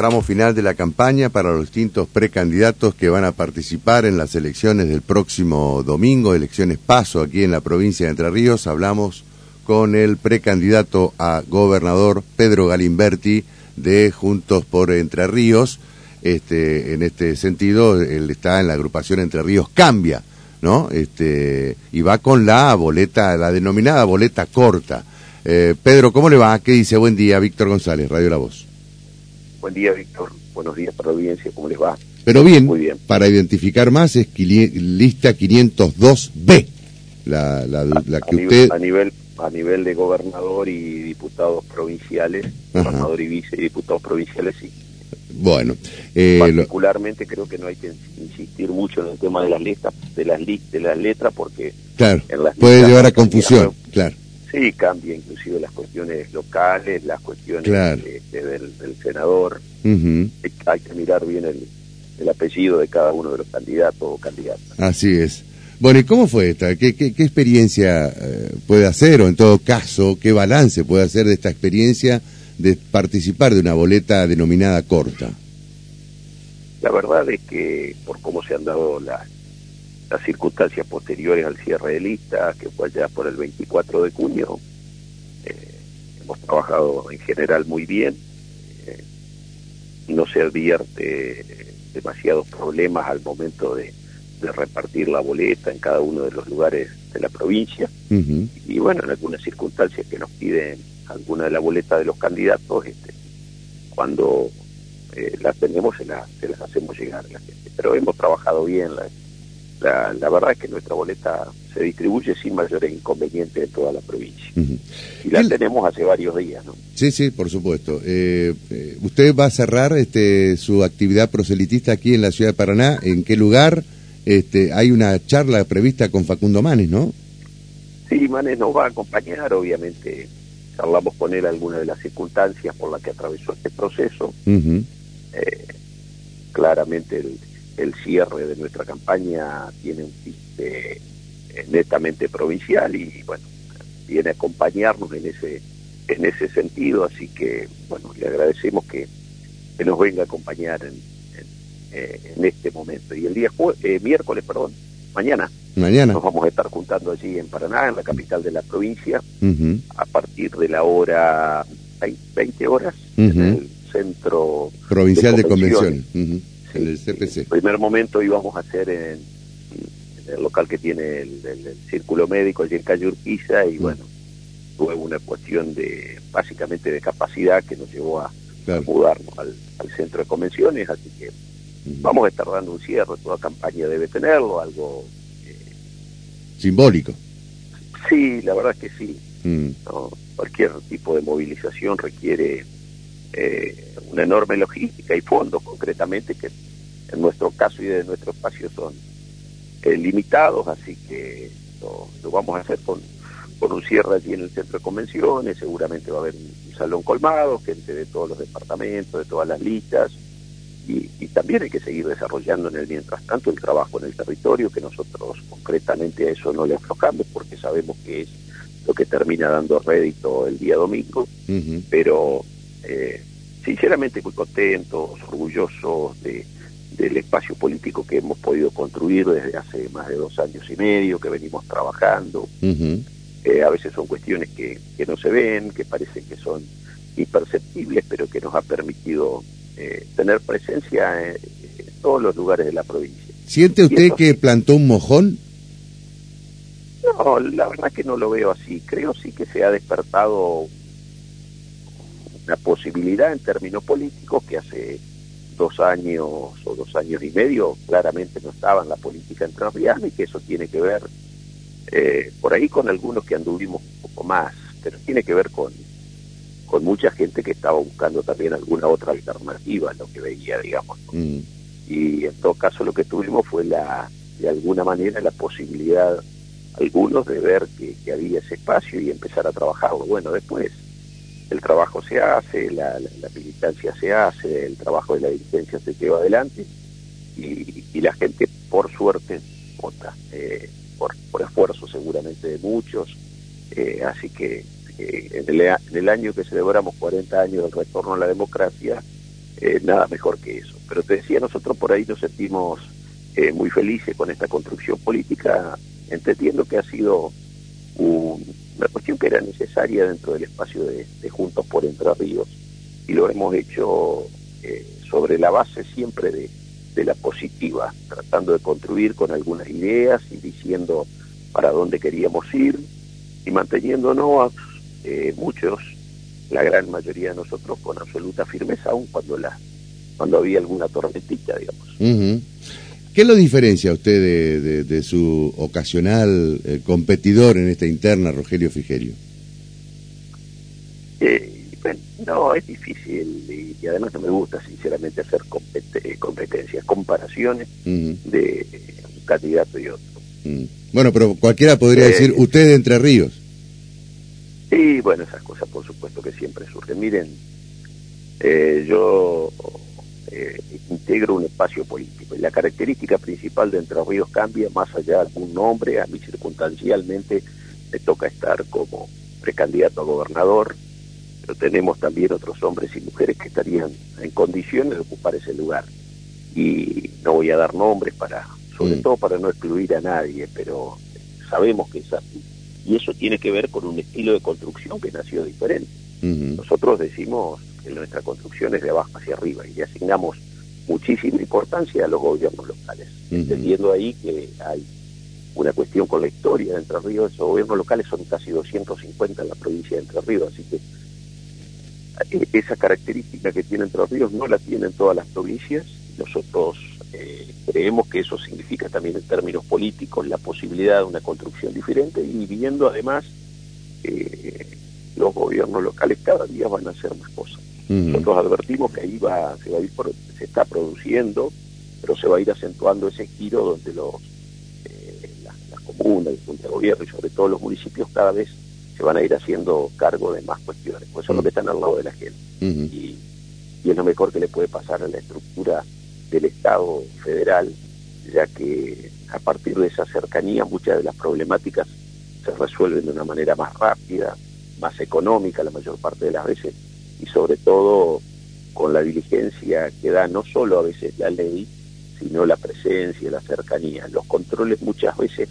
tramo final de la campaña para los distintos precandidatos que van a participar en las elecciones del próximo domingo, elecciones paso aquí en la provincia de Entre Ríos. Hablamos con el precandidato a gobernador Pedro Galimberti de Juntos por Entre Ríos. Este, en este sentido, él está en la agrupación Entre Ríos Cambia, ¿no? Este, y va con la boleta, la denominada boleta corta. Eh, Pedro, ¿cómo le va? ¿Qué dice? Buen día, Víctor González, Radio La Voz. Buen día, Víctor. Buenos días para la audiencia. ¿Cómo les va? Pero bien, Muy bien. para identificar más es lista 502B, la, la, la que a usted... a, nivel, a nivel de gobernador y diputados provinciales, gobernador y vice y diputados provinciales, sí. Bueno, eh, particularmente creo que no hay que insistir mucho en el tema de las listas, de las, de las letras, porque claro, puede llevar a confusión, claro. Sí, cambia inclusive las cuestiones locales, las cuestiones este, del, senador. Hay que mirar bien el, apellido de cada uno de los candidatos o candidatas. Así es. Bueno, ¿y cómo fue esta? ¿Qué, qué, experiencia eh, puede hacer o en todo caso, qué balance puede hacer de esta experiencia de participar de una boleta denominada corta? La verdad es que por cómo se han dado las las circunstancias posteriores al cierre de lista, que fue ya por el 24 de junio. Eh, hemos trabajado en general muy bien. Eh, no se advierte demasiados problemas al momento de, repartir la boleta en cada uno de los lugares de la provincia. Y bueno, en algunas circunstancias que nos piden alguna de la boleta de los candidatos, este, cuando eh, las tenemos se, se las hacemos llegar a la gente. Pero hemos trabajado bien, la, la, la, verdad es que nuestra boleta se distribuye sin mayores inconvenientes en toda la provincia. Y la tenemos hace varios días, ¿no? Sí, sí, por supuesto. Eh, eh, ¿Usted va a cerrar este, su actividad proselitista aquí en la ciudad de Paraná? ¿En qué lugar? Este, hay una charla prevista con Facundo Manes, ¿no? Sí, Manes nos va a acompañar, obviamente. Charlamos con él algunas de las circunstancias por las que atravesó este proceso. Eh, claramente el el cierre de nuestra campaña tiene un tinte eh, netamente provincial y bueno, viene a acompañarnos en ese en ese sentido, así que bueno, le agradecemos que, que nos venga a acompañar en, en, eh, este momento. Y el día eh, miércoles, perdón, mañana, mañana. nos vamos a estar juntando allí en Paraná, en la capital de la provincia, a partir de la hora 20, horas, en el centro provincial de convenciones en el CPC. En primer momento íbamos a hacer en, el local que tiene el, círculo médico allí en calle Urquiza y mm. bueno, tuve una cuestión de básicamente de capacidad que nos llevó a, mudarnos al, centro de convenciones, así que mm. vamos a estar dando un cierre, toda campaña debe tenerlo, algo... Eh, Simbólico. Sí, la verdad es que sí. Mm. Cualquier tipo de movilización requiere eh, una enorme logística y fondos concretamente que en nuestro caso y de nuestro espacio son eh, limitados, así que lo, vamos a hacer con, con un cierre allí en el centro de convenciones, seguramente va a haber un, salón colmado, gente de todos los departamentos, de todas las listas, y, también hay que seguir desarrollando en el mientras tanto el trabajo en el territorio, que nosotros concretamente a eso no le aflojamos porque sabemos que es lo que termina dando rédito el día domingo, pero eh, sinceramente muy contentos, orgullosos de, del espacio político que hemos podido construir desde hace más de dos años y medio, que venimos trabajando. Eh, a veces son cuestiones que, que no se ven, que parecen que son imperceptibles, pero que nos ha permitido eh, tener presencia en, todos los lugares de la provincia. ¿Siente usted que plantó un mojón? No, la verdad que no lo veo así. Creo sí que se ha despertado una posibilidad en términos políticos que hace dos años o dos años y medio claramente no estaba en la política entrerriana y que eso tiene que ver eh, por ahí con algunos que anduvimos un poco más, pero tiene que ver con, con mucha gente que estaba buscando también alguna otra alternativa a lo que veía, digamos. Mm. Y en todo caso lo que tuvimos fue la, de alguna manera la posibilidad algunos de ver que, que había ese espacio y empezar a trabajar. Bueno, después el trabajo se hace, la, militancia se hace, el trabajo de la dirigencia se lleva adelante y, la gente, por suerte, vota, eh, por, esfuerzo seguramente de muchos. Eh, así que eh, en, el, año que celebramos 40 años del retorno a la democracia, nada mejor que eso. Pero te decía, nosotros por ahí nos sentimos muy felices con esta construcción política, entendiendo que ha sido una cuestión que era necesaria dentro del espacio de, Juntos por Entre Ríos y lo hemos hecho eh, sobre la base siempre de, la positiva, tratando de construir con algunas ideas y diciendo para dónde queríamos ir y manteniéndonos eh, muchos, la gran mayoría de nosotros, con absoluta firmeza, aún cuando, la, cuando había alguna tormentita, digamos. ¿Qué lo diferencia a usted de, su ocasional eh, competidor en esta interna, Rogelio Figerio? Eh, no, es difícil y, además no me gusta sinceramente hacer eh, competencias, comparaciones de un candidato y otro. Bueno, pero cualquiera podría decir, usted de Entre Ríos. Sí, bueno, esas cosas por supuesto que siempre surgen. Miren, yo eh, integro un espacio político. Y la característica principal de Entre Ríos cambia más allá de algún nombre. A mí circunstancialmente me toca estar como precandidato a gobernador, pero tenemos también otros hombres y mujeres que estarían en condiciones de ocupar ese lugar. Y no voy a dar nombres para, sobre mm. todo para no excluir a nadie, pero sabemos que es así. Y eso tiene que ver con un estilo de construcción que nació diferente. Nosotros decimos en nuestra construcción es de abajo hacia arriba y le asignamos muchísima importancia a los gobiernos locales, entendiendo ahí que hay una cuestión con la historia de Entre Ríos, esos gobiernos locales son casi 250 en la provincia de Entre Ríos, así que eh, esa característica que tiene Entre Ríos no la tienen todas las provincias, nosotros eh, creemos que eso significa también en términos políticos la posibilidad de una construcción diferente y viendo además eh, los gobiernos locales cada día van a hacer más cosas. Nosotros advertimos que ahí va, se va a ir se está produciendo, pero se va a ir acentuando ese giro donde los eh, las, comunas, el de gobierno y sobre todo los municipios cada vez se van a ir haciendo cargo de más cuestiones, pues son los que están al lado de la gente. y, y es lo mejor que le puede pasar a la estructura del Estado federal, ya que a partir de esa cercanía muchas de las problemáticas se resuelven de una manera más rápida, más económica la mayor parte de las veces y sobre todo con la diligencia que da no solo a veces la ley, sino la presencia, la cercanía. Los controles muchas veces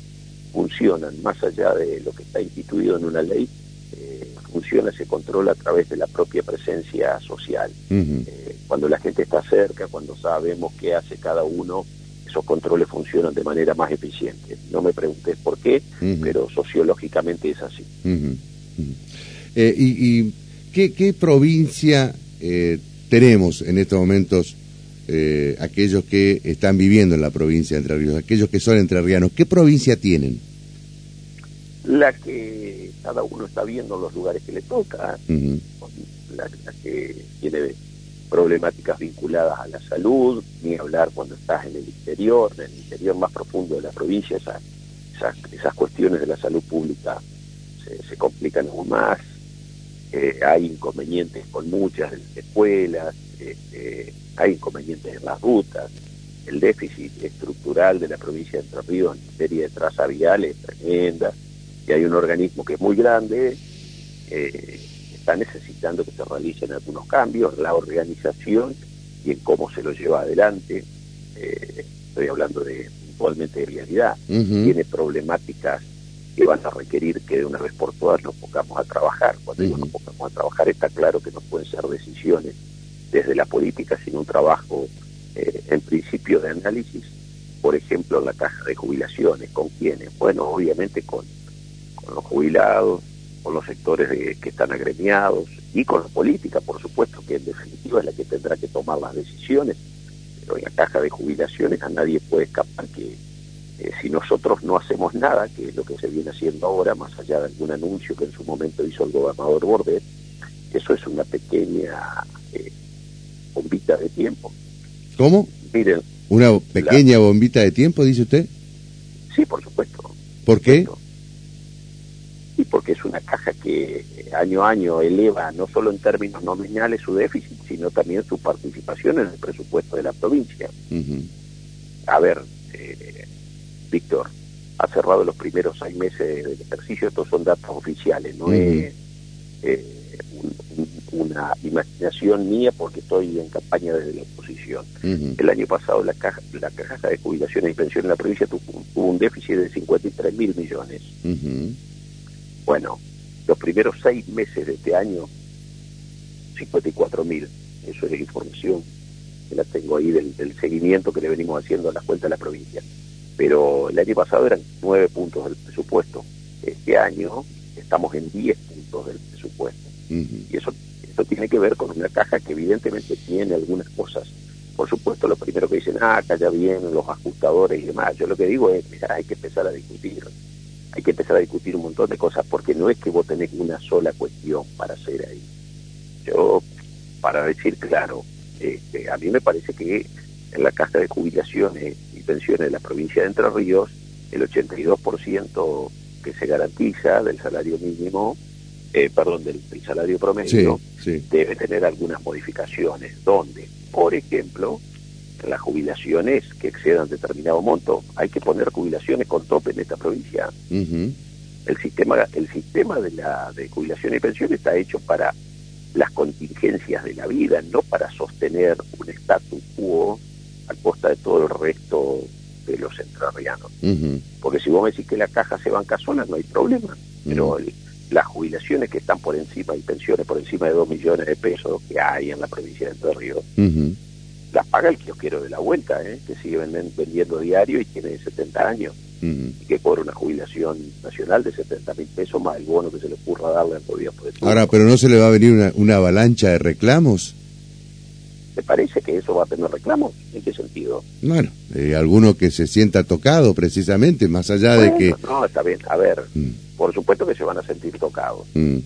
funcionan más allá de lo que está instituido en una ley, eh, funciona ese control a través de la propia presencia social. Eh, cuando la gente está cerca, cuando sabemos qué hace cada uno, esos controles funcionan de manera más eficiente. No me preguntes por qué, pero sociológicamente es así. Eh, y ¿Qué, provincia eh, tenemos en estos momentos eh, aquellos que están viviendo en la provincia de Entre Ríos, aquellos que son entrerrianos? ¿Qué provincia tienen? La que cada uno está viendo los lugares que le toca, la, que tiene problemáticas vinculadas a la salud, ni hablar cuando estás en el interior, en el interior más profundo de la provincia, esas, esas, cuestiones de la salud pública se, se complican aún más eh, hay inconvenientes con muchas de las escuelas, este, hay inconvenientes en las rutas, el déficit estructural de la provincia de Entre Ríos en materia de traza vial es tremenda, y hay un organismo que es muy grande, eh, está necesitando que se realicen algunos cambios en la organización y en cómo se lo lleva adelante. Eh, estoy hablando de puntualmente de vialidad, tiene problemáticas que van a requerir que de una vez por todas nos pongamos a trabajar. Cuando digo nos pongamos a trabajar está claro que no pueden ser decisiones desde la política, sino un trabajo eh, en principio de análisis, por ejemplo, en la caja de jubilaciones, ¿con quiénes? Bueno, obviamente con, con los jubilados, con los sectores que están agremiados y con la política, por supuesto, que en definitiva es la que tendrá que tomar las decisiones, pero en la caja de jubilaciones a nadie puede escapar que eh, si nosotros no hacemos nada, que es lo que se viene haciendo ahora, más allá de algún anuncio que en su momento hizo el gobernador Bordet, eso es una pequeña eh, bombita de tiempo. ¿Cómo? Miren. ¿Una pequeña bombita de tiempo, dice usted? Sí, por supuesto. ¿Por qué? Y porque es una caja que año a año eleva no solo en términos nominales su déficit, sino también su participación en el presupuesto de la provincia. A ver, eh, Víctor, ha cerrado los primeros seis meses del ejercicio, estos son datos oficiales, no es eh, una imaginación mía porque estoy en campaña desde la oposición. El año pasado la caja, la caja de jubilaciones y pensiones en la provincia tuvo, un déficit de 53 mil millones. Bueno, los primeros seis meses de este año, 54 mil. Eso es información que la tengo ahí del, seguimiento que le venimos haciendo a las cuentas de la provincia. Pero el año pasado eran nueve puntos del presupuesto. Este año estamos en 10 puntos del presupuesto. Y eso, eso tiene que ver con una caja que evidentemente tiene algunas cosas. Por supuesto, lo primero que dicen, ah, acá ya vienen los ajustadores y demás. Yo lo que digo es, mira, hay que empezar a discutir. Hay que empezar a discutir un montón de cosas porque no es que vos tenés una sola cuestión para hacer ahí. Yo, para decir claro, este, a mí me parece que en la caja de jubilaciones pensiones de la provincia de Entre Ríos, el 82% que se garantiza del salario mínimo, eh, perdón, del, salario promedio, debe tener algunas modificaciones, donde, por ejemplo, las jubilaciones que excedan determinado monto, hay que poner jubilaciones con tope en esta provincia. El sistema, el sistema de la de jubilación y pensión está hecho para las contingencias de la vida, no para sostener un status quo a costa de todo el resto de los entrerrianos. Porque si vos me decís que la caja se banca sola, no hay problema. Pero las jubilaciones que están por encima y pensiones por encima de 2 millones de pesos que hay en la provincia de Entre Ríos, las paga el kiosquero de la vuelta, ¿eh? que sigue vendiendo diario y tiene 70 años. Y que cobra una jubilación nacional de 70 mil pesos más el bono que se le ocurra darle al gobierno. Ahora, ¿pero no se le va a venir una avalancha de reclamos? ¿Te parece que eso va a tener reclamos? ¿En qué sentido? Bueno, eh, alguno que se sienta tocado precisamente, más allá de que... No, está bien. A ver, mm. por supuesto que se van a sentir tocados. Mm.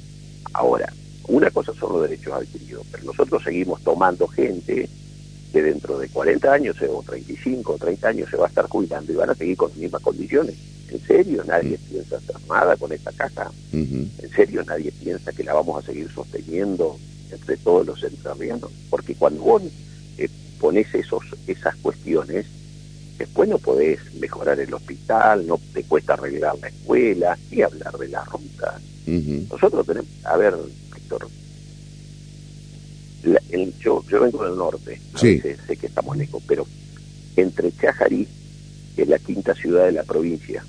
Ahora, una cosa son los derechos adquiridos, pero nosotros seguimos tomando gente que dentro de 40 años o 35 o 30 años se va a estar jubilando y van a seguir con las mismas condiciones. ¿En serio nadie mm. piensa hacer nada con esta caja? ¿En serio nadie piensa que la vamos a seguir sosteniendo entre todos los entrerrianos, porque cuando vos eh, pones esos, esas cuestiones, después no podés mejorar el hospital, no te cuesta arreglar la escuela, y hablar de las rutas. Nosotros tenemos, a ver, Víctor, yo, yo vengo del norte, sé que estamos lejos, pero entre Chajarí, que es la quinta ciudad de la provincia,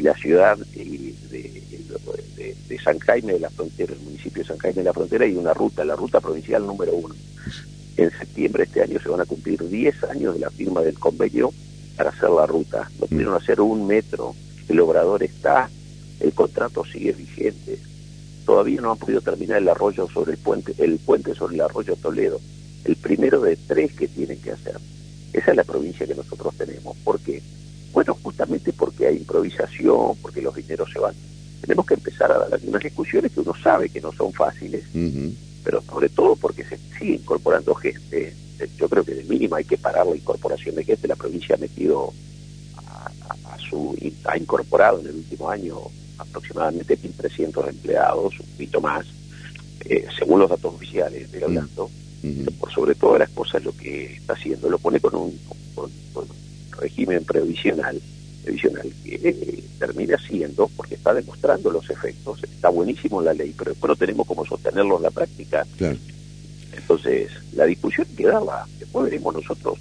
la ciudad de, de, San Jaime de la Frontera, el municipio de San Jaime de la Frontera, y una ruta, la ruta provincial número uno. En septiembre de este año se van a cumplir 10 años de la firma del convenio para hacer la ruta. No mm. pudieron hacer un metro, el obrador está, el contrato sigue vigente. Todavía no han podido terminar el arroyo sobre el puente, el puente sobre el arroyo Toledo, el primero de tres que tienen que hacer. Esa es la provincia que nosotros tenemos. ¿Por qué? Bueno, justamente porque hay improvisación, porque los dineros se van tenemos que empezar a dar algunas discusiones que uno sabe que no son fáciles, pero sobre todo porque se sigue incorporando gente. Yo creo que de mínima hay que parar la incorporación de gente. La provincia ha metido, a, su, ha incorporado en el último año aproximadamente 1.300 empleados, un poquito más, eh, según los datos oficiales, estoy hablando. Por sobre todas las cosas lo que está haciendo, lo pone con un, con régimen previsional previsional que eh, termina siendo, porque está demostrando los efectos, está buenísimo la ley, pero después no tenemos cómo sostenerlo en la práctica. Entonces, la discusión quedaba, después veremos nosotros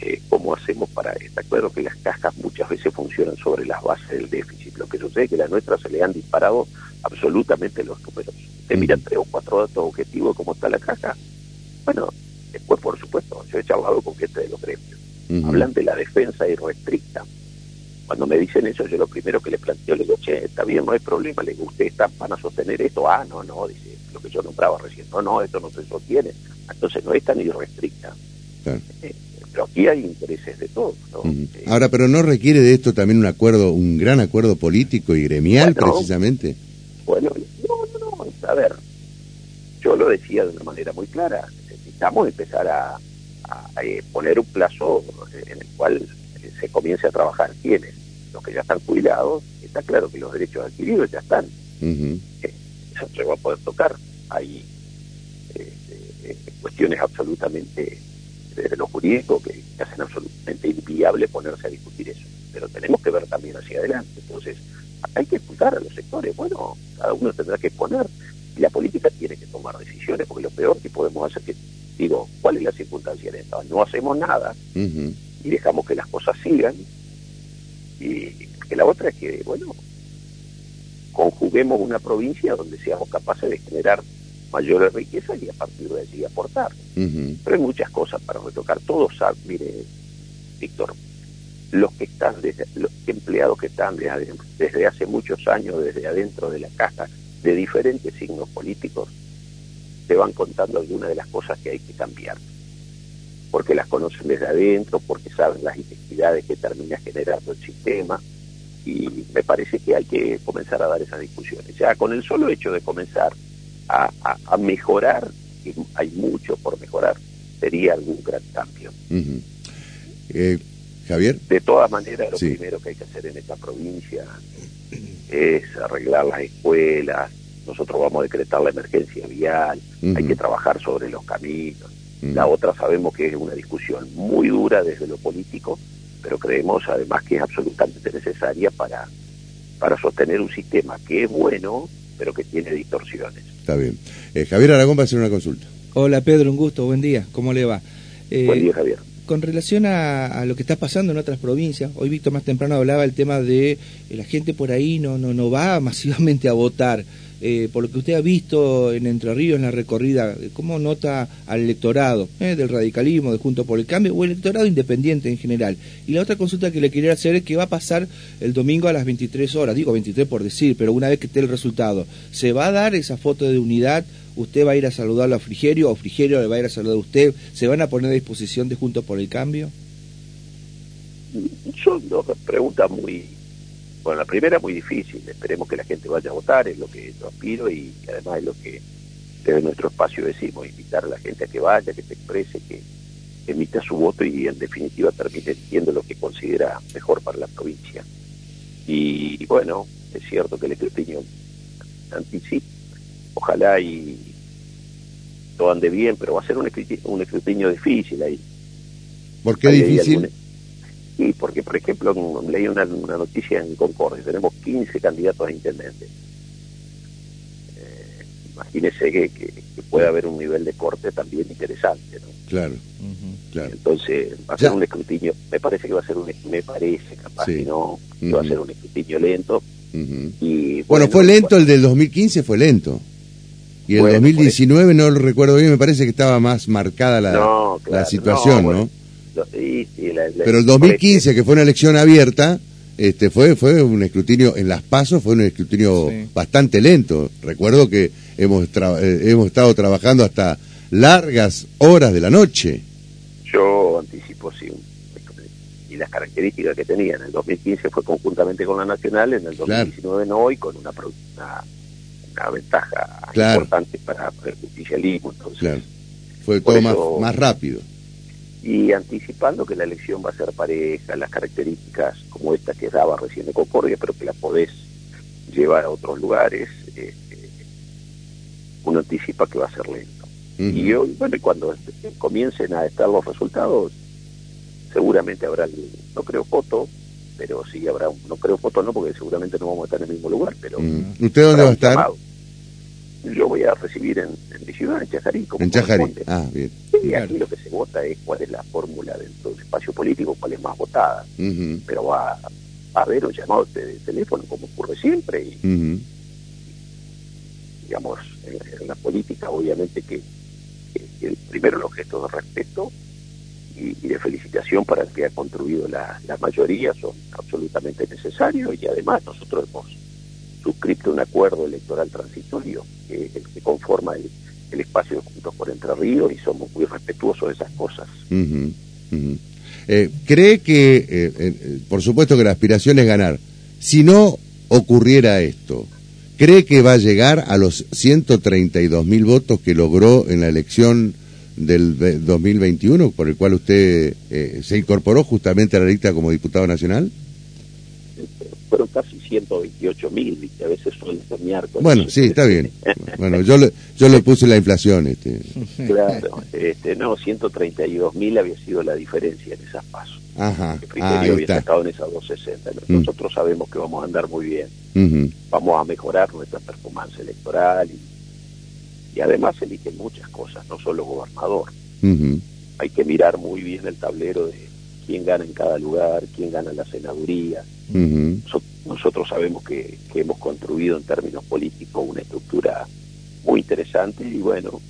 eh, cómo hacemos para, está claro que las cajas muchas veces funcionan sobre las bases del déficit, lo que sucede es que a la nuestra se le han disparado absolutamente los números. Usted mira tres o cuatro datos objetivos cómo está la caja, bueno, después por supuesto, yo he charlado con gente de los gremios, hablan de la defensa irrestricta, cuando me dicen eso, yo lo primero que le planteo, le digo, che, está bien, no hay problema, le digo, ¿ustedes están, van a sostener esto? Ah, no, no, dice, lo que yo nombraba recién, no, no, esto no se sostiene, entonces no es tan irrestricta. Eh, pero aquí hay intereses de todos. ¿no? Eh, Ahora, pero ¿no requiere de esto también un acuerdo, un gran acuerdo político y gremial, precisamente? Bueno, no, no, no, a ver, yo lo decía de una manera muy clara, necesitamos empezar a, eh, poner un plazo en el cual se comience a trabajar. ¿Quiénes? Los que ya están jubilados, está claro que los derechos adquiridos ya están. Eh, eso se va a poder tocar. Hay eh, eh, cuestiones absolutamente desde lo jurídico que hacen absolutamente inviable ponerse a discutir eso. Pero tenemos que ver también hacia adelante. Entonces, hay que escuchar a los sectores. Bueno, cada uno tendrá que poner. Y la política tiene que tomar decisiones, porque lo peor que podemos hacer es que, digo, ¿cuál es la circunstancia en esta? No hacemos nada y dejamos que las cosas sigan. Y que la otra es que, bueno, conjuguemos una provincia donde seamos capaces de generar mayores riquezas y a partir de allí aportar. Pero hay muchas cosas para retocar. Todos saben, mire, Víctor, los que están, desde, los empleados que están desde, desde hace muchos años, desde adentro de la caja, de diferentes signos políticos, te van contando algunas de las cosas que hay que cambiar. Porque las conocen desde adentro, porque saben las inequidades que termina generando el sistema. Y me parece que hay que comenzar a dar esas discusiones. Ya con el solo hecho de comenzar a, mejorar, y hay mucho por mejorar, sería algún gran cambio. eh, Javier. De todas maneras, lo primero que hay que hacer en esta provincia es arreglar las escuelas. Nosotros vamos a decretar la emergencia vial, hay que trabajar sobre los caminos. La otra sabemos que es una discusión muy dura desde lo político, pero creemos además que es absolutamente necesaria para, para sostener un sistema que es bueno, pero que tiene distorsiones. Está bien. Eh, Javier Aragón va a hacer una consulta. Hola Pedro, un gusto, buen día, ¿cómo le va? Eh, buen día Javier con relación a, lo que está pasando en otras provincias, hoy Víctor más temprano hablaba del tema de eh, la gente por ahí no, no, no va masivamente a votar. Eh, por lo que usted ha visto en Entre Ríos, en la recorrida, ¿cómo nota al electorado eh, del radicalismo, de Junto por el Cambio, o el electorado independiente en general? Y la otra consulta que le quería hacer es qué va a pasar el domingo a las 23 horas, digo 23 por decir, pero una vez que esté el resultado, ¿se va a dar esa foto de unidad usted va a ir a saludarlo a Frigerio o Frigerio le va a ir a saludar a usted, ¿se van a poner a disposición de Juntos por el Cambio? Son dos preguntas muy, bueno, la primera muy difícil, esperemos que la gente vaya a votar, es lo que yo aspiro y además es lo que desde nuestro espacio decimos, invitar a la gente a que vaya, que se exprese, que emita su voto y en definitiva termine diciendo lo que considera mejor para la provincia. Y bueno, es cierto que el escrutinio anticipa ojalá y todo ande bien, pero va a ser un escrutinio, un escrutinio difícil ahí. ¿Por qué difícil? Sí, porque por ejemplo leí una, noticia en Concordia, tenemos 15 candidatos a intendentes. Eh, imagínese que, que, puede haber un nivel de corte también interesante, ¿no? Claro, claro. Entonces va a ser un escrutinio, me parece que va a ser un, me parece capaz que no, que va a ser un escrutinio lento. y, bueno, fue lento el del 2015, fue lento. Y el 2019 no lo recuerdo bien, me parece que estaba más marcada la, la situación, ¿no? Pero el 2015, que fue una elección abierta, este fue fue un escrutinio en las pasos, fue un escrutinio bastante lento. Recuerdo que hemos eh, hemos estado trabajando hasta largas horas de la noche. Yo anticipo sí y las características que tenía en el 2015 fue conjuntamente con la nacional, en el 2019 no y con una, una una ventaja importante para, el justicialismo. Entonces, Fue todo más, más rápido. Y anticipando que la elección va a ser pareja, las características como esta que daba recién de Concordia, pero que la podés llevar a otros lugares, este, uno anticipa que va a ser lento. Y hoy, bueno, cuando comiencen a estar los resultados, seguramente habrá, no creo foto, pero sí habrá, no creo foto no, porque seguramente no vamos a estar en el mismo lugar, pero... Mm. ¿Usted dónde va a estar? Yo voy a recibir en, en mi ciudad, en Chajarí. Como en Chajarí, ah, bien. Y aquí lo que se vota es cuál es la fórmula dentro del espacio político, cuál es más votada. Pero va, a haber un llamado de, teléfono, como ocurre siempre, y, digamos, en, la política, obviamente que, el primero el objeto de respeto y, de felicitación para el que ha construido la, la mayoría son absolutamente necesarios y además nosotros hemos suscrito un acuerdo electoral transitorio que, que conforma el, espacio Juntos por Entre Ríos y somos muy respetuosos de esas cosas. Eh, ¿Cree que, eh, eh, por supuesto que la aspiración es ganar, si no ocurriera esto, ¿cree que va a llegar a los 132 mil votos que logró en la elección del 2021, por el cual usted eh, se incorporó justamente a la lista como diputado nacional? Fueron casi 128 mil, a veces suelen soñar con Bueno, sí, está bien. bueno, yo le, yo le puse la inflación. Este. Claro, este, no, 132 mil había sido la diferencia en esas pasos. Ajá, el ah, había sacado en esas 260. Mm. Nosotros sabemos que vamos a andar muy bien. Vamos a mejorar nuestra performance electoral y Y además eligen muchas cosas, no solo gobernador. Hay que mirar muy bien el tablero de quién gana en cada lugar, quién gana en la senaduría. nosotros, sabemos que, hemos construido en términos políticos una estructura muy interesante y bueno,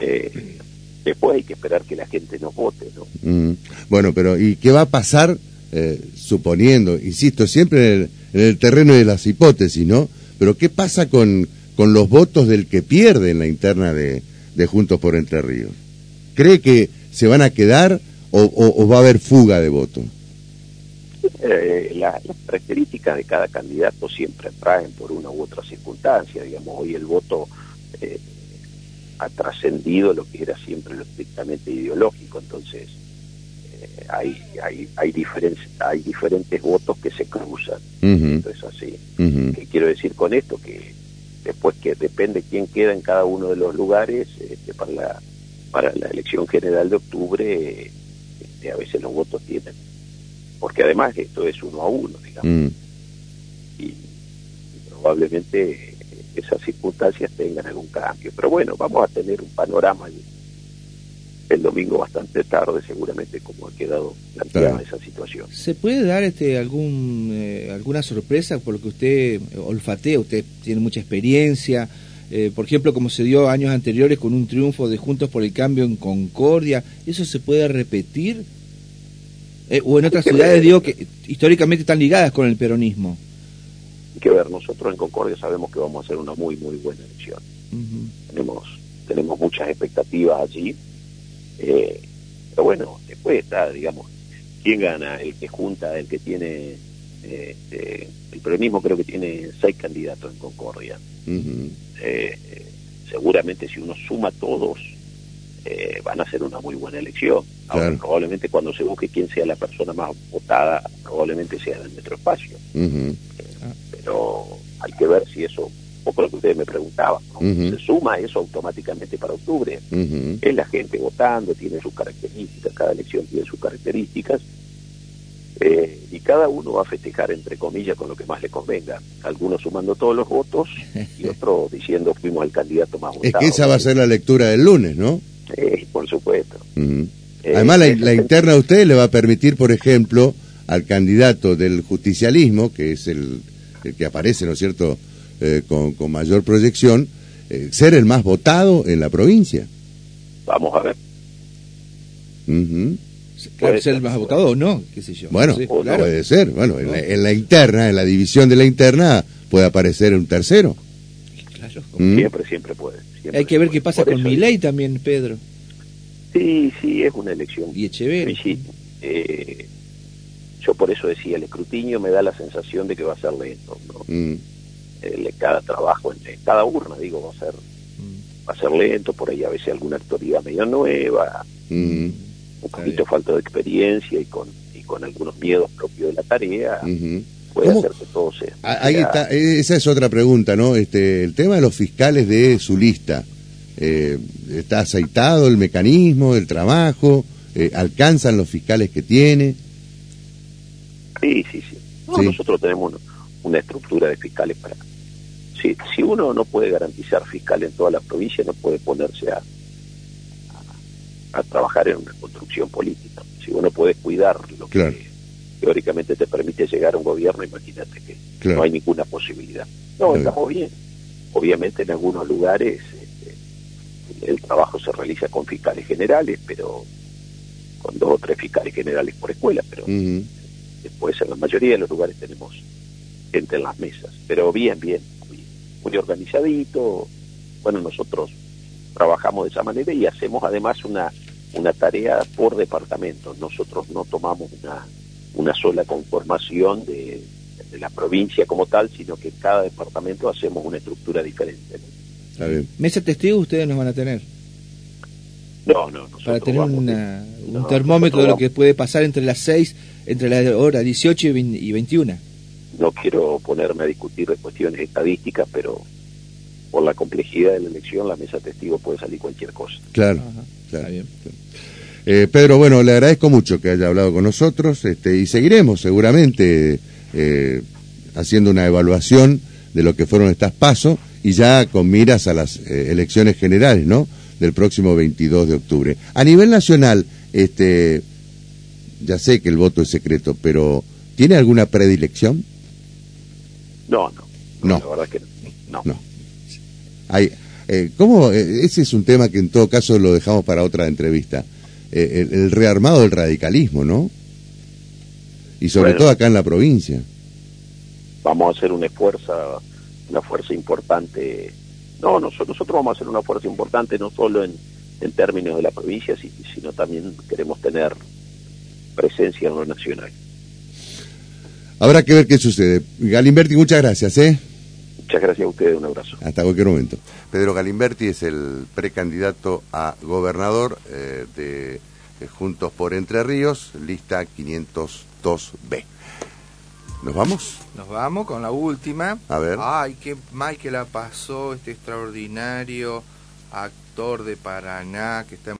eh, después hay que esperar que la gente nos vote. ¿no? Bueno, pero ¿y qué va a pasar eh, suponiendo, insisto, siempre en el, terreno de las hipótesis, ¿no? Pero ¿qué pasa con, con los votos del que pierde en la interna de, de Juntos por Entre Ríos? ¿Cree que se van a quedar o, va a haber fuga de votos? Eh, las características de cada candidato siempre traen por una u otra circunstancia. Digamos, hoy el voto eh, ha trascendido lo que era siempre lo estrictamente ideológico, entonces eh, hay, hay, hay, diferentes, hay diferentes votos que se cruzan. Entonces, así. ¿Qué quiero decir con esto? Que después que depende quién queda en cada uno de los lugares, este, para, la, para la elección general de octubre a veces los votos tienen, porque además esto es uno a uno, digamos, mm. y, probablemente esas circunstancias tengan algún cambio. Pero bueno, vamos a tener un panorama el, domingo bastante tarde, seguramente, como ha quedado planteada esa situación. ¿Se puede dar este algún eh, alguna sorpresa por lo que usted olfatea? Usted tiene mucha experiencia. Eh, por ejemplo, como se dio años anteriores con un triunfo de Juntos por el Cambio en Concordia, ¿eso se puede repetir? Eh, o en otras ciudades, digo, que históricamente están ligadas con el peronismo. Hay que ver, nosotros en Concordia sabemos que vamos a hacer una muy, muy buena elección. tenemos, tenemos muchas expectativas allí. Eh, pero bueno, después está, digamos, ¿quién gana? El que junta, el que tiene... Eh, el peronismo creo que tiene seis candidatos en Concordia. seguramente si uno suma todos, eh, van a ser una muy buena elección. Ahora, probablemente cuando se busque quién sea la persona más votada, probablemente sea en el metroespacio. Pero hay que ver si eso, un poco lo que ustedes me preguntaban, se suma eso automáticamente para octubre. Es la gente votando, tiene sus características, cada elección tiene sus características. Eh, y cada uno va a festejar, entre comillas, con lo que más le convenga. Algunos sumando todos los votos y otros diciendo fuimos el candidato más votado. Es que esa va a ser la lectura del lunes, ¿no? Sí, por supuesto. Eh, Además, la, interna de ustedes le va a permitir, por ejemplo, al candidato del justicialismo, que es el, que aparece, ¿no es cierto?, eh, con, mayor proyección, eh, ser el más votado en la provincia. Vamos a ver. ¿Puede ser el más votado o no? ¿Qué sé yo? Bueno, puede ser. Bueno, en, la, interna, en la división de la interna, puede aparecer un tercero. Claro. Siempre, siempre puede. Hay que ver qué pasa con mi ley también, Pedro. Sí, sí, es una elección. Y Echeverri. Sí, eh, yo por eso decía, el escrutinio me da la sensación de que va a ser lento. ¿no? Mm. cada trabajo, en, cada urna, digo, va a ser mm. va a ser lento, por ahí a veces alguna autoridad medio nueva, mm. Un poquito falta de experiencia y con, y con algunos miedos propios de la tarea puede hacer que todo sea. Ah, ahí está, eh, esa es otra pregunta, ¿no? Este, el tema de los fiscales de su lista. Eh, ¿Está aceitado el mecanismo, el trabajo? Eh, ¿Alcanzan los fiscales que tiene? Sí, sí, sí. Nosotros tenemos una, estructura de fiscales para... Si, si uno no puede garantizar fiscal en toda la provincia, no puede ponerse a, a, trabajar en una construcción política. Si uno puede cuidar lo que teóricamente te permite llegar a un gobierno, imagínate que no hay ninguna posibilidad. No, estamos bien. Obviamente en algunos lugares este, el trabajo se realiza con fiscales generales, pero con dos o tres fiscales generales por escuela, pero después en la mayoría de los lugares tenemos gente en las mesas. Pero bien, bien, muy, organizadito. Bueno, nosotros trabajamos de esa manera y hacemos además una, una tarea por departamento. Nosotros no tomamos una una sola conformación de, la provincia como tal, sino que en cada departamento hacemos una estructura diferente. Está bien. ¿Mesa testigo ustedes nos van a tener? No, no, Para tener un termómetro de lo que puede pasar entre las 6, entre la hora 18 y 21. No quiero ponerme a discutir de cuestiones estadísticas, pero por la complejidad de la elección, la mesa testigo puede salir cualquier cosa. Claro, Está bien. Eh, Pedro, bueno, le agradezco mucho que haya hablado con nosotros este, y seguiremos seguramente eh, haciendo una evaluación de lo que fueron estas pasos y ya con miras a las eh, elecciones generales, ¿no? Del próximo 22 de octubre. A nivel nacional, este, ya sé que el voto es secreto, pero ¿tiene alguna predilección? No, no. No. La verdad que no. No. Hay, eh, ¿Cómo? Eh, ese es un tema que en todo caso lo dejamos para otra entrevista. Eh, el, rearmado del radicalismo, ¿no? Y sobre todo acá en la provincia. Vamos a hacer una fuerza, una fuerza importante. No, nosotros, nosotros vamos a hacer una fuerza importante no solo en, en términos de la provincia, sino también queremos tener presencia en lo nacional. Habrá que ver qué sucede. Galimberti, muchas gracias, ¿eh? Muchas gracias a ustedes, un abrazo. Hasta cualquier momento. Pedro Galimberti es el precandidato a gobernador eh, de Juntos por Entre Ríos, lista 502B. ¿Nos vamos? Nos vamos con la última. A ver. Ay, qué mal que la pasó este extraordinario actor de Paraná que está